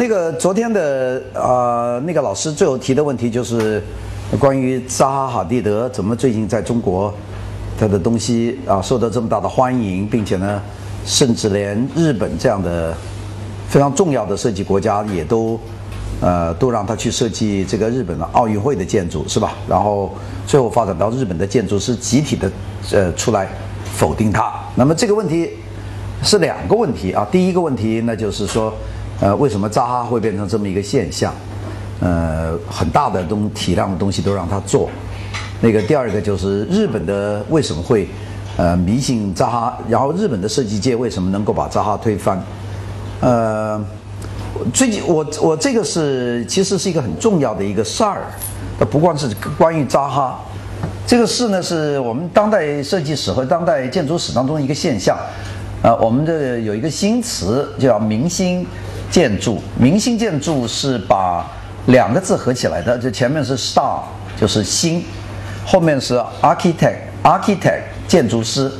那个昨天的呃那个老师最后提的问题就是关于扎哈·哈蒂德怎么最近在中国他的东西啊受到这么大的欢迎，并且呢，甚至连日本这样的非常重要的设计国家也都呃都让他去设计这个日本的奥运会的建筑是吧？然后最后发展到日本的建筑师集体的呃出来否定他。那么这个问题是两个问题啊，第一个问题那就是说。呃，为什么扎哈会变成这么一个现象？呃，很大的东体量的东西都让他做。那个第二个就是日本的为什么会呃迷信扎哈？然后日本的设计界为什么能够把扎哈推翻？呃，最近我我这个是其实是一个很重要的一个事儿，不光是关于扎哈，这个事呢是我们当代设计史和当代建筑史当中一个现象。呃，我们这有一个新词叫明星。建筑，明星建筑是把两个字合起来的，就前面是 star，就是星，后面是 architect，architect 建筑师，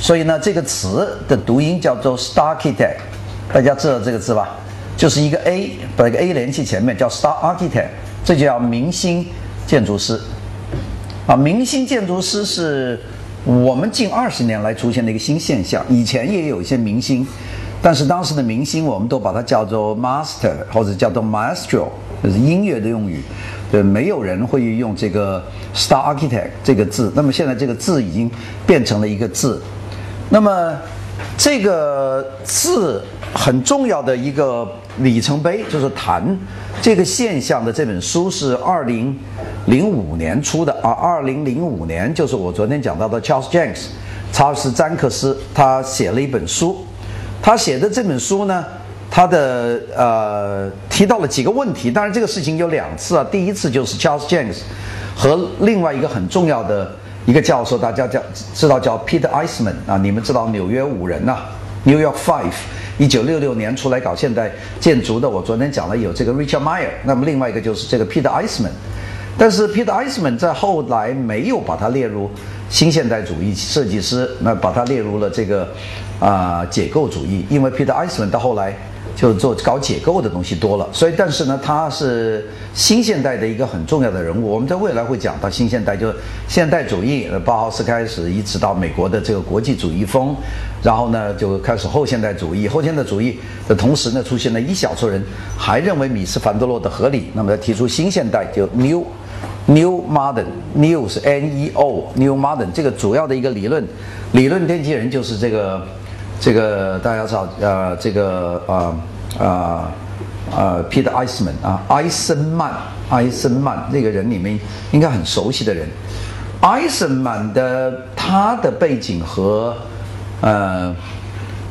所以呢，这个词的读音叫做 star architect，大家知道这个字吧？就是一个 a，把一个 a 连起前面叫 star architect，这就叫明星建筑师。啊，明星建筑师是我们近二十年来出现的一个新现象，以前也有一些明星。但是当时的明星，我们都把它叫做 master 或者叫做 maestro，这是音乐的用语，对，没有人会用这个 star architect 这个字。那么现在这个字已经变成了一个字。那么这个字很重要的一个里程碑，就是谈这个现象的这本书是二零零五年出的啊。二零零五年就是我昨天讲到的 Charles Jenks，查尔斯·詹克斯，他写了一本书。他写的这本书呢，他的呃提到了几个问题。当然，这个事情有两次啊。第一次就是 Charles James 和另外一个很重要的一个教授，大家叫知道叫 Peter Eisman 啊。你们知道纽约五人呐，New York Five，一九六六年出来搞现代建筑的。我昨天讲了有这个 Richard Meyer，那么另外一个就是这个 Peter Eisman。但是 Peter Eisman 在后来没有把它列入新现代主义设计师，那把它列入了这个。啊，解构主义，因为 Peter Eisman 到后来就做搞解构的东西多了，所以但是呢，他是新现代的一个很重要的人物。我们在未来会讲到新现代，就是现代主义，包豪斯开始，一直到美国的这个国际主义风，然后呢就开始后现代主义。后现代主义的同时呢，出现了一小撮人还认为米斯凡德洛的合理，那么他提出新现代就 New New Modern，New 是 N E O New Modern 这个主要的一个理论理论奠基人就是这个。这个大家知道，呃，这个呃呃呃，Peter Eisman 啊，埃森曼，埃森曼那个人你们应该很熟悉的人。埃森曼的他的背景和呃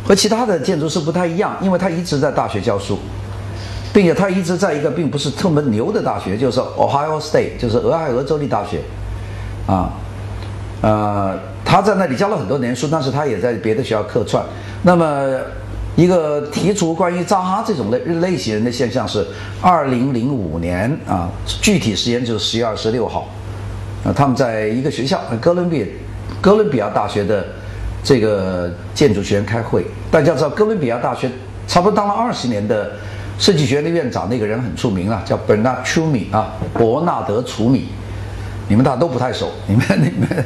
和其他的建筑师不太一样，因为他一直在大学教书，并且他一直在一个并不是特别牛的大学，就是 Ohio State，就是俄亥俄州立大学，啊，呃。他在那里教了很多年书，但是他也在别的学校客串。那么，一个提出关于扎哈这种类类型人的现象是，二零零五年啊，具体时间就是十月二十六号，啊，他们在一个学校哥伦比哥伦比亚大学的这个建筑学院开会。大家知道，哥伦比亚大学差不多当了二十年的设计学院的院长，那个人很出名啊，叫 Bernard Chumi 啊，伯纳德·楚米。你们大家都不太熟，你们你们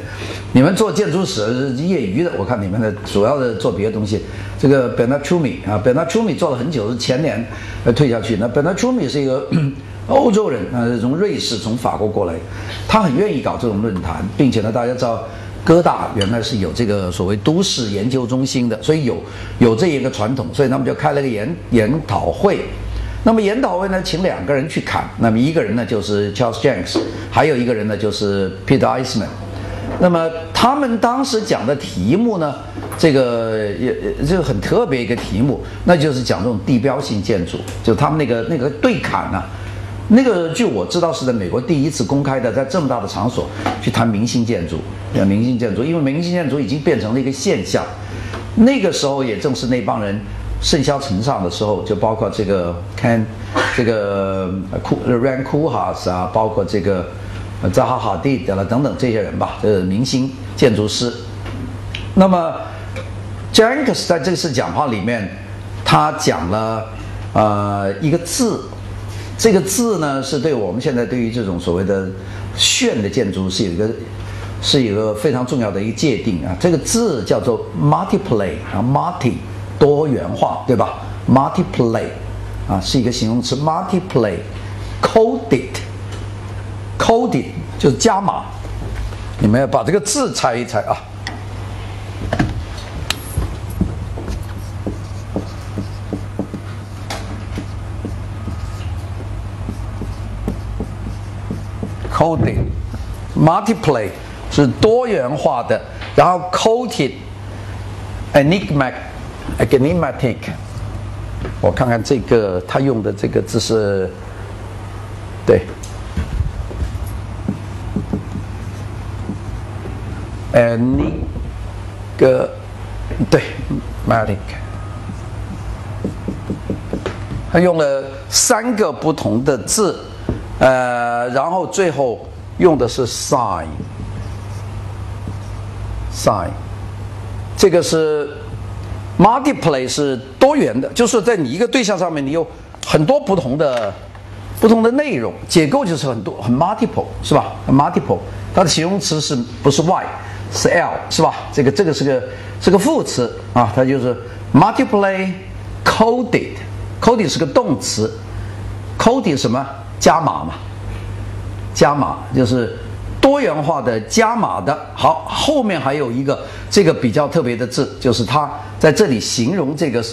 你们做建筑史是业余的，我看你们的主要的做别的东西。这个 Benachumi 啊，Benachumi 做了很久，是前年呃退下去。那 Benachumi 是一个欧洲人啊，从瑞士从法国过来，他很愿意搞这种论坛，并且呢，大家知道哥大原来是有这个所谓都市研究中心的，所以有有这一个传统，所以他们就开了个研研讨会。那么研讨会呢，请两个人去侃。那么一个人呢就是 Charles Jenks，还有一个人呢就是 Peter Eisman。那么他们当时讲的题目呢，这个也这个很特别一个题目，那就是讲这种地标性建筑。就他们那个那个对侃呢，那个据我知道是在美国第一次公开的，在这么大的场所去谈明星建筑，明星建筑，因为明星建筑已经变成了一个现象。那个时候也正是那帮人。盛嚣尘上的时候，就包括这个 Ken，这个库 Ran Koolhaas 啊，包括这个扎哈·哈蒂德了等等这些人吧，呃，明星建筑师。那么 j a n k s 在这次讲话里面，他讲了呃，一个字，这个字呢是对我们现在对于这种所谓的炫的建筑是有一个是一个非常重要的一个界定啊。这个字叫做 multiply 啊，multi 多元化，对吧？multiply 啊是一个形容词，multiply coded coded 就是加码。你们要把这个字猜一猜啊。coding multiply 是多元化的，然后 coded，enigma a geniomatic 我看看这个他用的这个字是，对，enig 个对 matic，他用了三个不同的字。呃，然后最后用的是 sign，sign，这个是 multiply 是多元的，就是在你一个对象上面，你有很多不同的不同的内容结构，就是很多很 multiple 是吧？multiple 它的形容词是不是 y 是 l 是吧？这个这个是个是个副词啊，它就是 multiply coded，coded 是个动词，coded 什么？加码嘛，加码就是多元化的加码的。好，后面还有一个这个比较特别的字，就是它在这里形容这个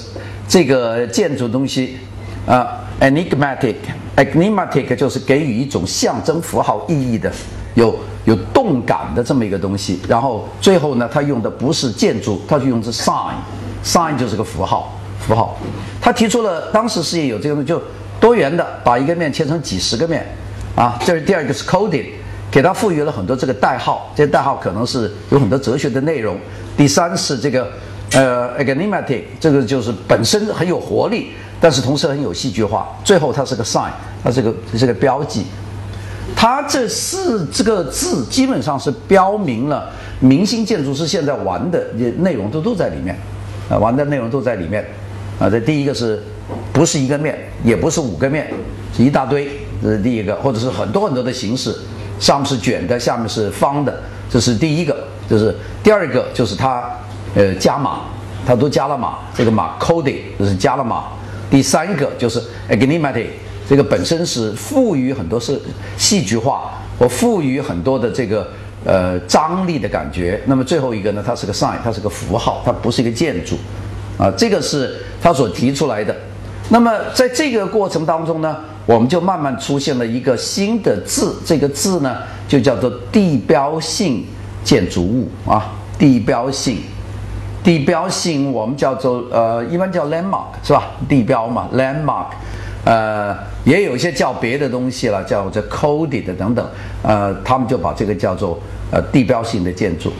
这个建筑东西啊，enigmatic，enigmatic 就是给予一种象征符号意义的，有有动感的这么一个东西。然后最后呢，它用的不是建筑，它就用的 sign，sign 就是个符号，符号。他提出了当时是也有这个东西就。多元的，把一个面切成几十个面，啊，这是第二个是 coding，给它赋予了很多这个代号，这些代号可能是有很多哲学的内容。第三是这个，呃，agnomatic，这个就是本身很有活力，但是同时很有戏剧化。最后它是个 sign，它是个是个标记。它这四这个字基本上是标明了明星建筑师现在玩的内容都都在里面，啊，玩的内容都在里面。啊，这第一个是。不是一个面，也不是五个面，是一大堆。这是第一个，或者是很多很多的形式，上面是卷的，下面是方的。这是第一个，就是第二个，就是它，呃，加码，它都加了码。这个码 coding 就是加了码。第三个就是 enigmatic，这个本身是赋予很多是戏剧化，或赋予很多的这个呃张力的感觉。那么最后一个呢，它是个 sign，它是个符号，它不是一个建筑。啊，这个是他所提出来的。那么在这个过程当中呢，我们就慢慢出现了一个新的字，这个字呢就叫做地标性建筑物啊，地标性，地标性我们叫做呃，一般叫 landmark 是吧？地标嘛，landmark，呃，也有一些叫别的东西了，叫做 coded 等等，呃，他们就把这个叫做呃地标性的建筑。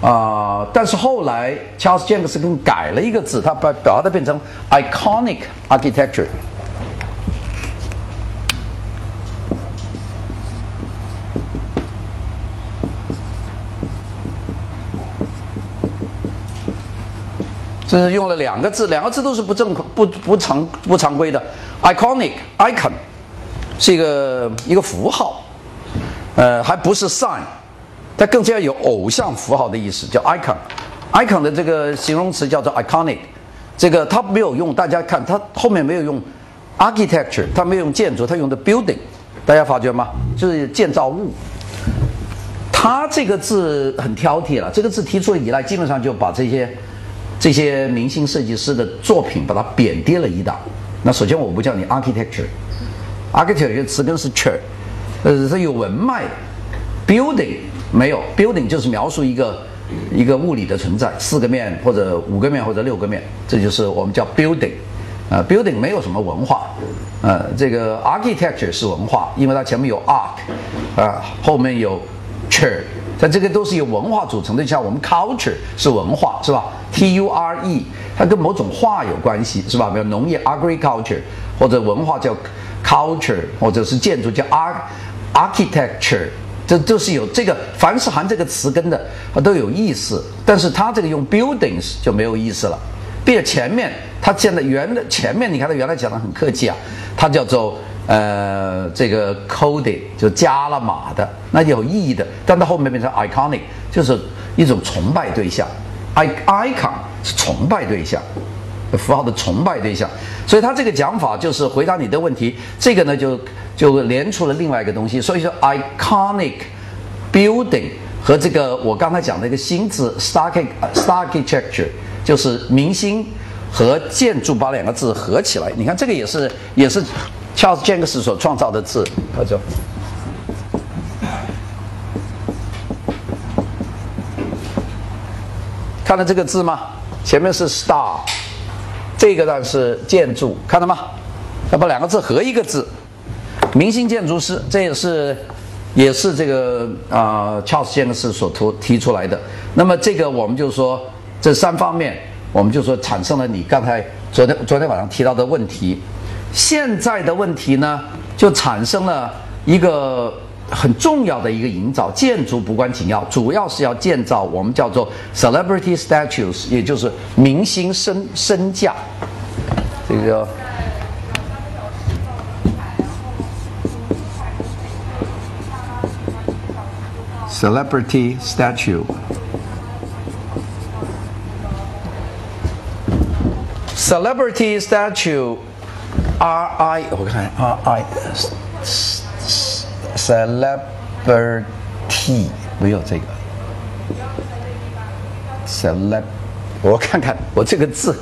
啊！但是后来，Charles Jenkins 更改了一个字，他把把它变成 iconic architecture。这是用了两个字，两个字都是不正不不常不常规的。iconic icon 是一个一个符号，呃，还不是 sign。它更加有偶像符号的意思，叫 icon，icon 的这个形容词叫做 iconic，这个它没有用，大家看它后面没有用 architecture，它没有用建筑，它用的 building，大家发觉吗？就是建造物。它这个字很挑剔了，这个字提出以来，基本上就把这些这些明星设计师的作品把它贬低了一档。那首先我不叫你 architecture，architecture 这个词根是 ch，呃，是有文脉。的，building。没有，building 就是描述一个一个物理的存在，四个面或者五个面或者六个面，这就是我们叫 building。啊，building 没有什么文化，呃，这个 architecture 是文化，因为它前面有 arc，啊，后面有 ture，它这个都是由文化组成的。像我们 culture 是文化，是吧？T U R E，它跟某种化有关系，是吧？比如农业 agriculture，或者文化叫 culture，或者是建筑叫 architecture，。这都是有这个，凡是含这个词根的，它都有意思。但是它这个用 buildings 就没有意思了，并且前面它现在原的前面，你看它原来讲的很客气啊，它叫做呃这个 coded 就加了码的，那有意义的，但到后面变成 iconic，就是一种崇拜对象，i icon 是崇拜对象。符号的崇拜对象，所以他这个讲法就是回答你的问题。这个呢，就就连出了另外一个东西。所以说，iconic building 和这个我刚才讲的一个新字 s t a r k s t a r c h i t e c t u r e 就是明星和建筑把两个字合起来。你看这个也是也是 Charles Jenks 所创造的字，他就看到这个字吗？前面是 star。这个呢是建筑，看到吗？要把两个字合一个字，明星建筑师，这也是也是这个啊，Charles 建筑师所提提出来的。那么这个我们就说这三方面，我们就说产生了你刚才昨天昨天晚上提到的问题。现在的问题呢，就产生了一个。很重要的一个营造建筑不关紧要，主要是要建造我们叫做 celebrity statues，也就是明星身身价。这个叫 celebrity statue。celebrity R I 我看 R I。Celebrity 没有这个 celebrity 我看看我这个字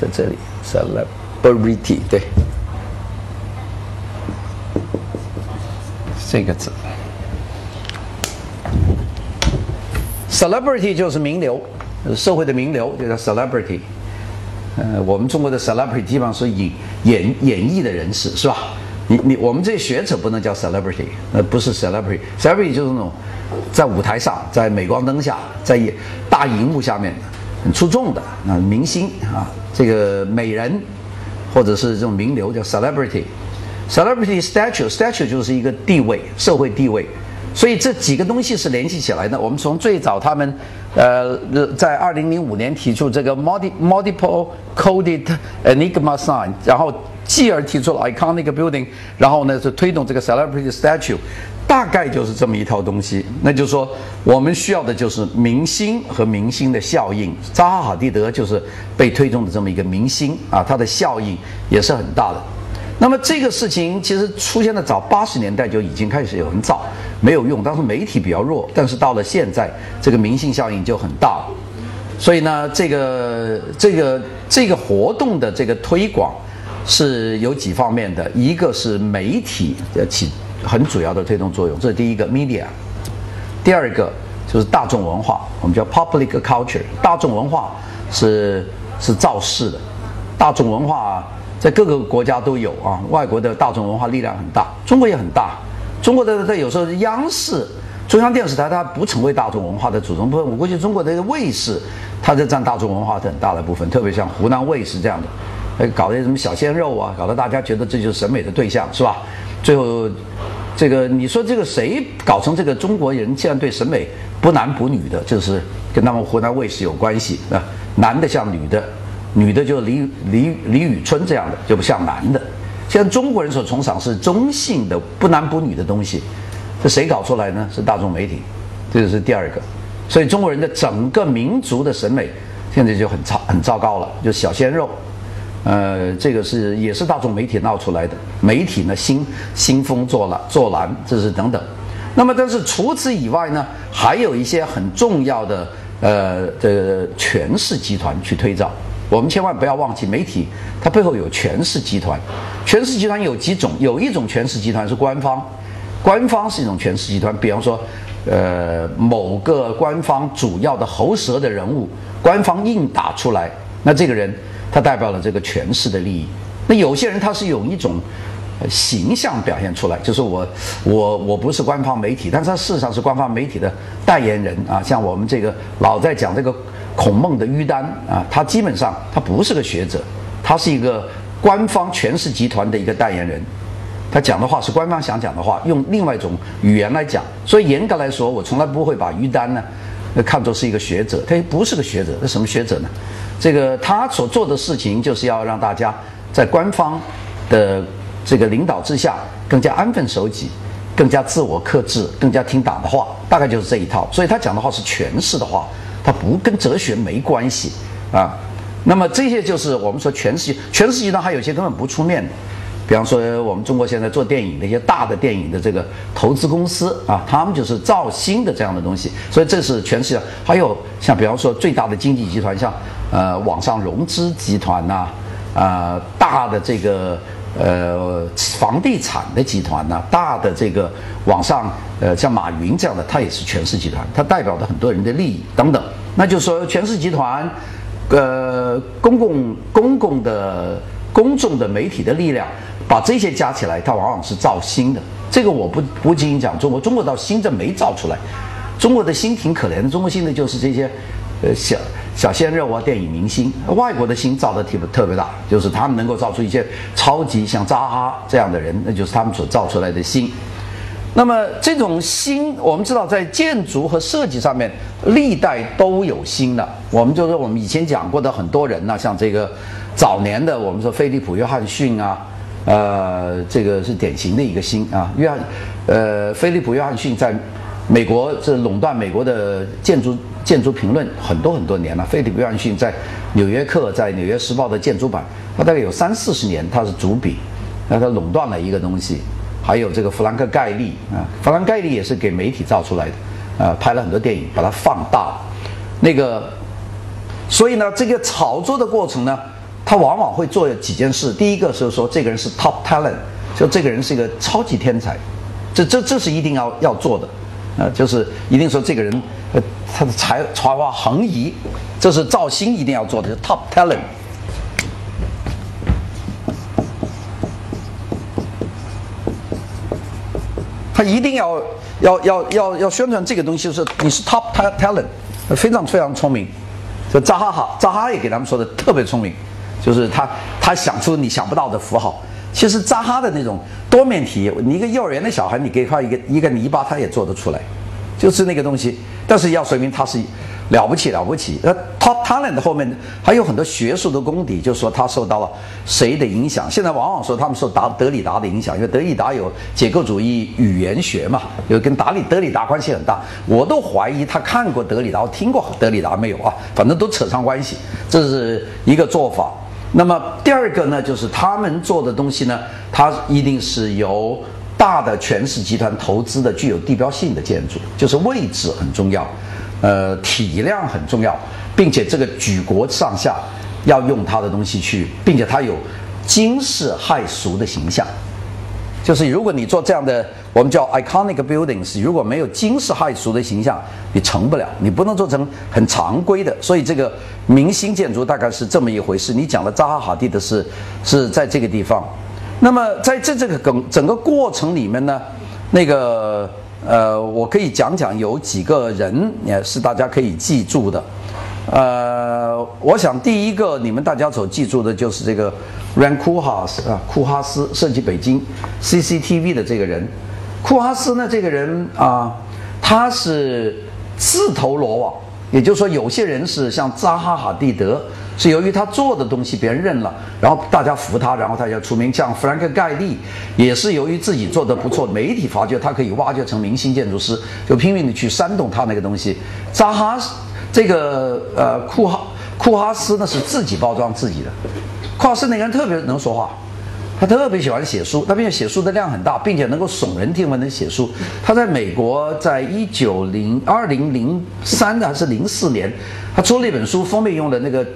在这里，celebrity 对，这个字，celebrity 就是名流，社会的名流就叫 celebrity。呃，我们中国的 celebrity 基本上是演演演艺的人士，是吧？你你我们这些学者不能叫 celebrity，呃，不是 celebrity，celebrity 就是那种在舞台上，在镁光灯下，在大荧幕下面很出众的啊明星啊，这个美人或者是这种名流叫 celebrity，celebrity statue，statue 就是一个地位，社会地位，所以这几个东西是联系起来的。我们从最早他们呃在二零零五年提出这个 multiple coded enigma sign，然后。继而提出了 iconic building，然后呢是推动这个 celebrity statue，大概就是这么一套东西。那就是说，我们需要的就是明星和明星的效应。扎哈·哈蒂德就是被推动的这么一个明星啊，他的效应也是很大的。那么这个事情其实出现的早八十年代就已经开始有人造，没有用，当时媒体比较弱。但是到了现在，这个明星效应就很大。所以呢，这个这个这个活动的这个推广。是有几方面的，一个是媒体的起很主要的推动作用，这是第一个 media。第二个就是大众文化，我们叫 public culture。大众文化是是造势的，大众文化在各个国家都有啊。外国的大众文化力量很大，中国也很大。中国的在有时候央视、中央电视台它不成为大众文化的组成部分，我估计中国的卫视它在占大众文化很大的部分，特别像湖南卫视这样的。呃，搞的什么小鲜肉啊，搞得大家觉得这就是审美的对象，是吧？最后，这个你说这个谁搞成这个中国人现在对审美不男不女的，就是跟他们湖南卫视有关系啊？男的像女的，女的就李李李宇春这样的就不像男的。现在中国人所崇尚是中性的不男不女的东西，这谁搞出来呢？是大众媒体，这就是第二个。所以中国人的整个民族的审美现在就很糟很糟糕了，就小鲜肉。呃，这个是也是大众媒体闹出来的，媒体呢兴兴风作浪作澜，这是等等。那么，但是除此以外呢，还有一些很重要的呃的权势集团去推造。我们千万不要忘记，媒体它背后有权势集团。权势集团有几种？有一种权势集团是官方，官方是一种权势集团。比方说，呃，某个官方主要的喉舌的人物，官方硬打出来，那这个人。他代表了这个权势的利益。那有些人他是有一种形象表现出来，就是我我我不是官方媒体，但是他事实上是官方媒体的代言人啊。像我们这个老在讲这个孔孟的于丹啊，他基本上他不是个学者，他是一个官方权势集团的一个代言人。他讲的话是官方想讲的话，用另外一种语言来讲。所以严格来说，我从来不会把于丹呢看作是一个学者，他也不是个学者，那什么学者呢？这个他所做的事情就是要让大家在官方的这个领导之下更加安分守己，更加自我克制，更加听党的话，大概就是这一套。所以他讲的话是权势的话，他不跟哲学没关系啊。那么这些就是我们说全世界，全世界呢还有些根本不出面的。比方说，我们中国现在做电影的一些大的电影的这个投资公司啊，他们就是造星的这样的东西，所以这是全世界。还有像比方说最大的经济集团，像呃网上融资集团呐，啊大的这个呃房地产的集团呢，大的这个网上呃像马云这样的，他也是全氏集团，他代表着很多人的利益等等。那就是说全氏集团，呃公共公共的公众的媒体的力量。把这些加起来，它往往是造星的。这个我不不仅仅讲中国，中国到新这没造出来。中国的星挺可怜的，中国新的就是这些，呃小小鲜肉啊，电影明星。外国的星造的特别特别大，就是他们能够造出一些超级像扎哈这样的人，那就是他们所造出来的星。那么这种星，我们知道在建筑和设计上面，历代都有星的。我们就说我们以前讲过的很多人呢，像这个早年的我们说菲利普约翰逊啊。呃，这个是典型的一个星啊，约翰，呃，菲利普·约翰逊在美国是垄断美国的建筑建筑评论很多很多年了。菲利普·约翰逊在《纽约客》在《纽约时报》的建筑版，他大概有三四十年他是主笔，那他垄断了一个东西。还有这个弗兰克·盖利啊，弗兰克·盖利也是给媒体造出来的，啊，拍了很多电影，把它放大。那个，所以呢，这个炒作的过程呢。他往往会做几件事。第一个是说，这个人是 top talent，就这个人是一个超级天才，这这这是一定要要做的，呃，就是一定说这个人，呃，他的才才华横溢，这是造星一定要做的，是 top talent。他一定要要要要要宣传这个东西，是你是 top talent，非常非常聪明。就扎哈哈，扎哈也给他们说的特别聪明。就是他，他想出你想不到的符号。其实扎哈的那种多面体，你一个幼儿园的小孩，你给他一个一个泥巴，他也做得出来，就是那个东西。但是要说明他是了不起了不起。那 top talent 后面还有很多学术的功底，就是说他受到了谁的影响。现在往往说他们受达德里达的影响，因为德里达有结构主义语言学嘛，有跟达里德里达关系很大。我都怀疑他看过德里达，听过德里达没有啊？反正都扯上关系，这是一个做法。那么第二个呢，就是他们做的东西呢，它一定是由大的权势集团投资的，具有地标性的建筑，就是位置很重要，呃，体量很重要，并且这个举国上下要用它的东西去，并且它有惊世骇俗的形象。就是如果你做这样的，我们叫 iconic buildings，如果没有惊世骇俗的形象，你成不了，你不能做成很常规的。所以这个明星建筑大概是这么一回事。你讲的扎哈哈蒂的是是在这个地方。那么在这这个整整个过程里面呢，那个呃，我可以讲讲有几个人也是大家可以记住的。呃，我想第一个你们大家所记住的就是这个 Ran Kuhas 啊，库哈斯设计北京 CCTV 的这个人。库哈斯呢，这个人啊，他是自投罗网，也就是说，有些人是像扎哈·哈蒂德，是由于他做的东西别人认了，然后大家服他，然后他就出名。像弗兰克·盖利也是由于自己做的不错，媒体发觉他可以挖掘成明星建筑师，就拼命的去煽动他那个东西。扎哈。这个呃库哈库哈斯呢是自己包装自己的，库哈斯那个人特别能说话，他特别喜欢写书，他并且写书的量很大，并且能够耸人听闻的写书。他在美国，在一九零二零零三还是零四年，他出了一本书，封面用的那个。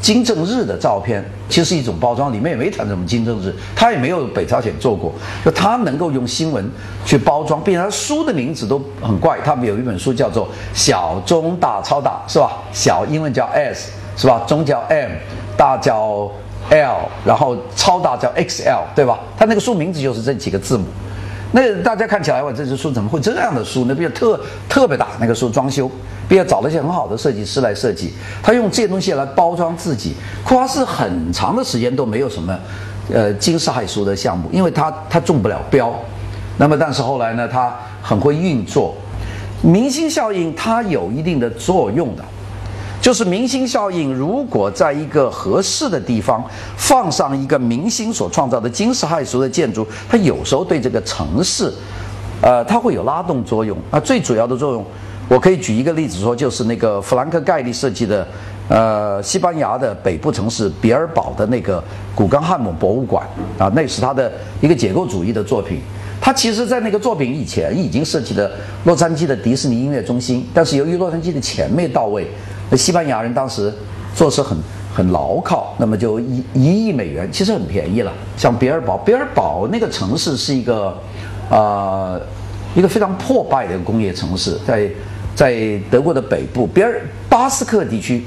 金正日的照片其实是一种包装，里面也没谈什么金正日，他也没有北朝鲜做过，就他能够用新闻去包装，并且他书的名字都很怪。他们有一本书叫做《小中大超大》，是吧？小英文叫 S，是吧？中叫 M，大叫 L，然后超大叫 XL，对吧？他那个书名字就是这几个字母。那大家看起来，哇，这只书怎么会这样的书？那比较特特别大，那个书装修，并且找了一些很好的设计师来设计。他用这些东西来包装自己。库哈斯很长的时间都没有什么，呃，惊世骇俗的项目，因为他他中不了标。那么，但是后来呢，他很会运作，明星效应它有一定的作用的。就是明星效应，如果在一个合适的地方放上一个明星所创造的惊世骇俗的建筑，它有时候对这个城市，呃，它会有拉动作用。啊，最主要的作用，我可以举一个例子说，就是那个弗兰克盖利设计的。呃，西班牙的北部城市比尔堡的那个古根汉姆博物馆啊，那是他的一个结构主义的作品。他其实，在那个作品以前已经设计了洛杉矶的迪士尼音乐中心，但是由于洛杉矶的钱没到位，那西班牙人当时做事很很牢靠，那么就一一亿美元，其实很便宜了。像比尔堡，比尔堡那个城市是一个啊一个非常破败的工业城市，在在德国的北部，比尔巴斯克地区。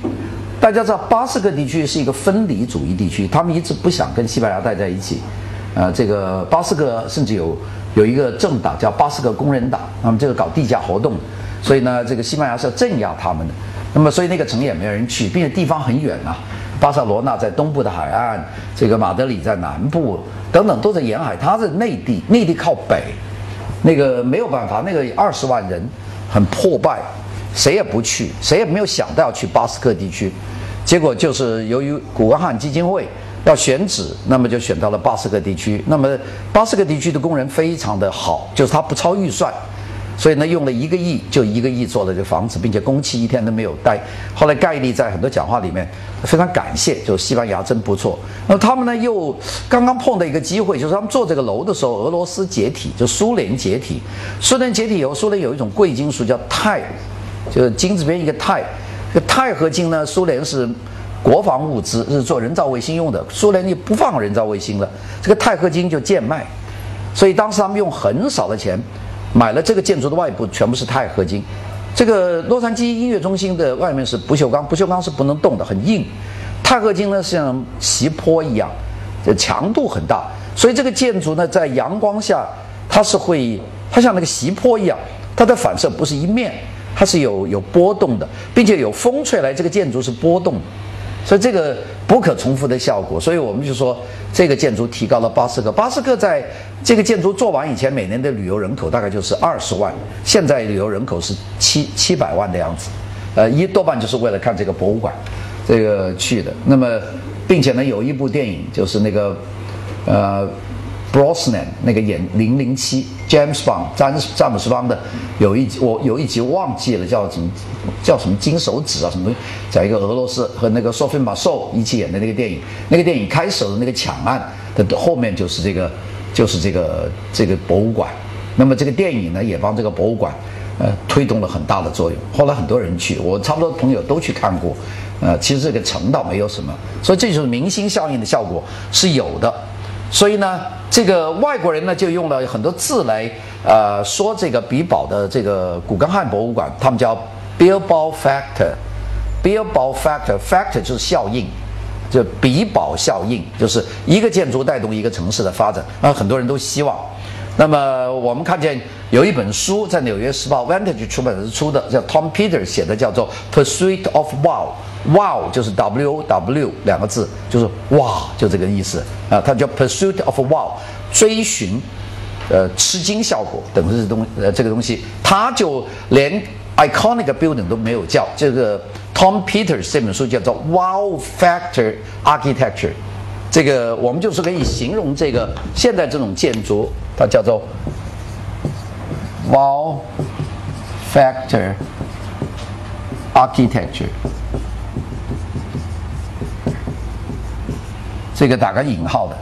大家知道，巴斯克地区是一个分离主义地区，他们一直不想跟西班牙待在一起。呃，这个巴斯克甚至有有一个政党叫巴斯克工人党，他们就是搞地下活动，所以呢，这个西班牙是要镇压他们的。那么，所以那个城也没有人去，并且地方很远啊。巴塞罗那在东部的海岸，这个马德里在南部，等等都在沿海，它是内地，内地靠北，那个没有办法，那个二十万人很破败，谁也不去，谁也没有想到要去巴斯克地区。结果就是由于古根汉基金会要选址，那么就选到了巴斯克地区。那么巴斯克地区的工人非常的好，就是他不超预算，所以呢用了一个亿就一个亿做了这房子，并且工期一天都没有待。后来盖利在很多讲话里面非常感谢，就西班牙真不错。那他们呢又刚刚碰到一个机会，就是他们做这个楼的时候，俄罗斯解体，就苏联解体。苏联解体以后，苏联有一种贵金属叫钛，就是金字边一个钛。这钛合金呢？苏联是国防物资，是做人造卫星用的。苏联就不放人造卫星了，这个钛合金就贱卖，所以当时他们用很少的钱买了这个建筑的外部全部是钛合金。这个洛杉矶音乐中心的外面是不锈钢，不锈钢是不能动的，很硬。钛合金呢像斜坡一样，这强度很大，所以这个建筑呢在阳光下它是会，它像那个斜坡一样，它的反射不是一面。它是有有波动的，并且有风吹来，这个建筑是波动，所以这个不可重复的效果。所以我们就说，这个建筑提高了巴斯克。巴斯克在这个建筑做完以前，每年的旅游人口大概就是二十万，现在旅游人口是七七百万的样子。呃，一多半就是为了看这个博物馆，这个去的。那么，并且呢，有一部电影就是那个，呃。Brosnan 那个演零零七 James Bond 詹詹姆斯邦的有一集我有一集忘记了叫什么叫什么金手指啊什么东西，在一个俄罗斯和那个 Sophie Marceau 一起演的那个电影，那个电影开始的那个抢案的后面就是这个就是这个这个博物馆，那么这个电影呢也帮这个博物馆呃推动了很大的作用，后来很多人去，我差不多朋友都去看过，呃其实这个城倒没有什么，所以这就是明星效应的效果是有的。所以呢，这个外国人呢就用了很多字来，呃，说这个比堡的这个古根汉博物馆，他们叫 Bilbao factor，Bilbao factor，factor 就是效应，就比堡效应，就是一个建筑带动一个城市的发展，那很多人都希望。那么我们看见有一本书在《纽约时报》Vantage 出版社出的，叫 Tom Peters 写的，叫做《Pursuit of Wow》。Wow 就是 W O W 两个字，就是哇，就这个意思啊。它叫 Pursuit of Wow，追寻，呃，吃惊效果等这些东呃这个东西，它就连 iconic building 都没有叫。这个 Tom Peters 这本书叫做 Wow Factor Architecture，这个我们就是可以形容这个现在这种建筑，它叫做 Wow Factor Architecture。这个打个引号的，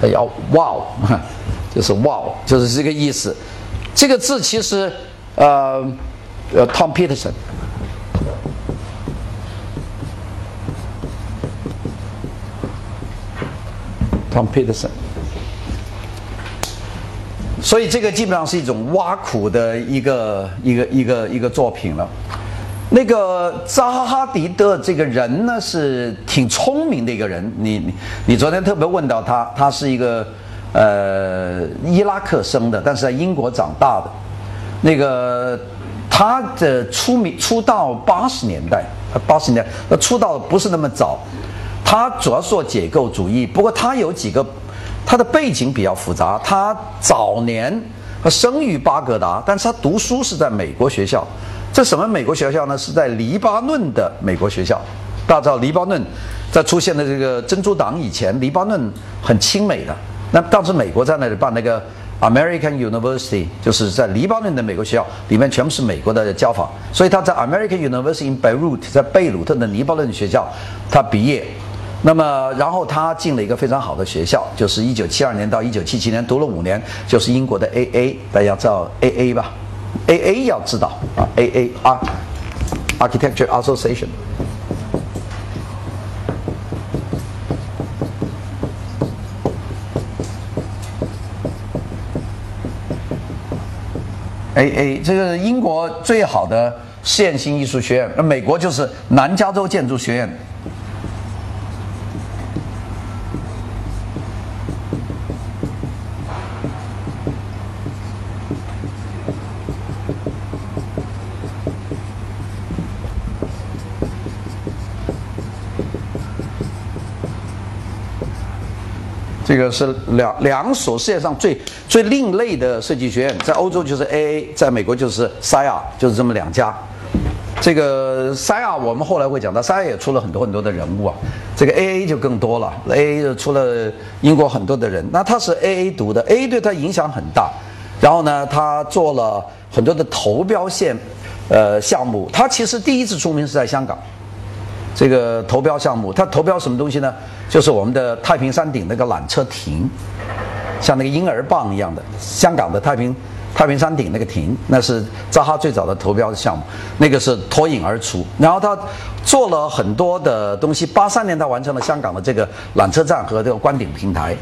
他要 wow，就是 wow，就是这个意思。这个字其实，呃，呃，Tom Peterson，Tom Peterson，所以这个基本上是一种挖苦的一个一个一个一个作品了。那个扎哈哈迪德这个人呢，是挺聪明的一个人。你你你昨天特别问到他，他是一个呃伊拉克生的，但是在英国长大的。那个他的出名出道八十年代，八十年代出道不是那么早。他主要做解构主义，不过他有几个他的背景比较复杂。他早年他生于巴格达，但是他读书是在美国学校。这什么美国学校呢？是在黎巴嫩的美国学校。大家知道，黎巴嫩在出现的这个珍珠党以前，黎巴嫩很亲美的。那当时美国在那里办那个 American University，就是在黎巴嫩的美国学校，里面全部是美国的教法。所以他在 American University in Beirut，在贝鲁特的黎巴嫩学校，他毕业。那么，然后他进了一个非常好的学校，就是一九七二年到一九七七年读了五年，就是英国的 AA，大家知道 AA 吧？AA 要知道啊，AA 啊，Architecture Association。AA 这个英国最好的实验性艺术学院，那美国就是南加州建筑学院。这个是两两所世界上最最另类的设计学院，在欧洲就是 AA，在美国就是 SIA，就是这么两家。这个 SIA 我们后来会讲到，SIA 也出了很多很多的人物啊。这个 AA 就更多了，AA 就出了英国很多的人。那他是 AA 读的，AA 对他影响很大。然后呢，他做了很多的投标线，呃，项目。他其实第一次出名是在香港。这个投标项目，它投标什么东西呢？就是我们的太平山顶那个缆车亭，像那个婴儿棒一样的。香港的太平太平山顶那个亭，那是扎哈最早的投标的项目，那个是脱颖而出。然后他做了很多的东西，八三年他完成了香港的这个缆车站和这个观顶平台。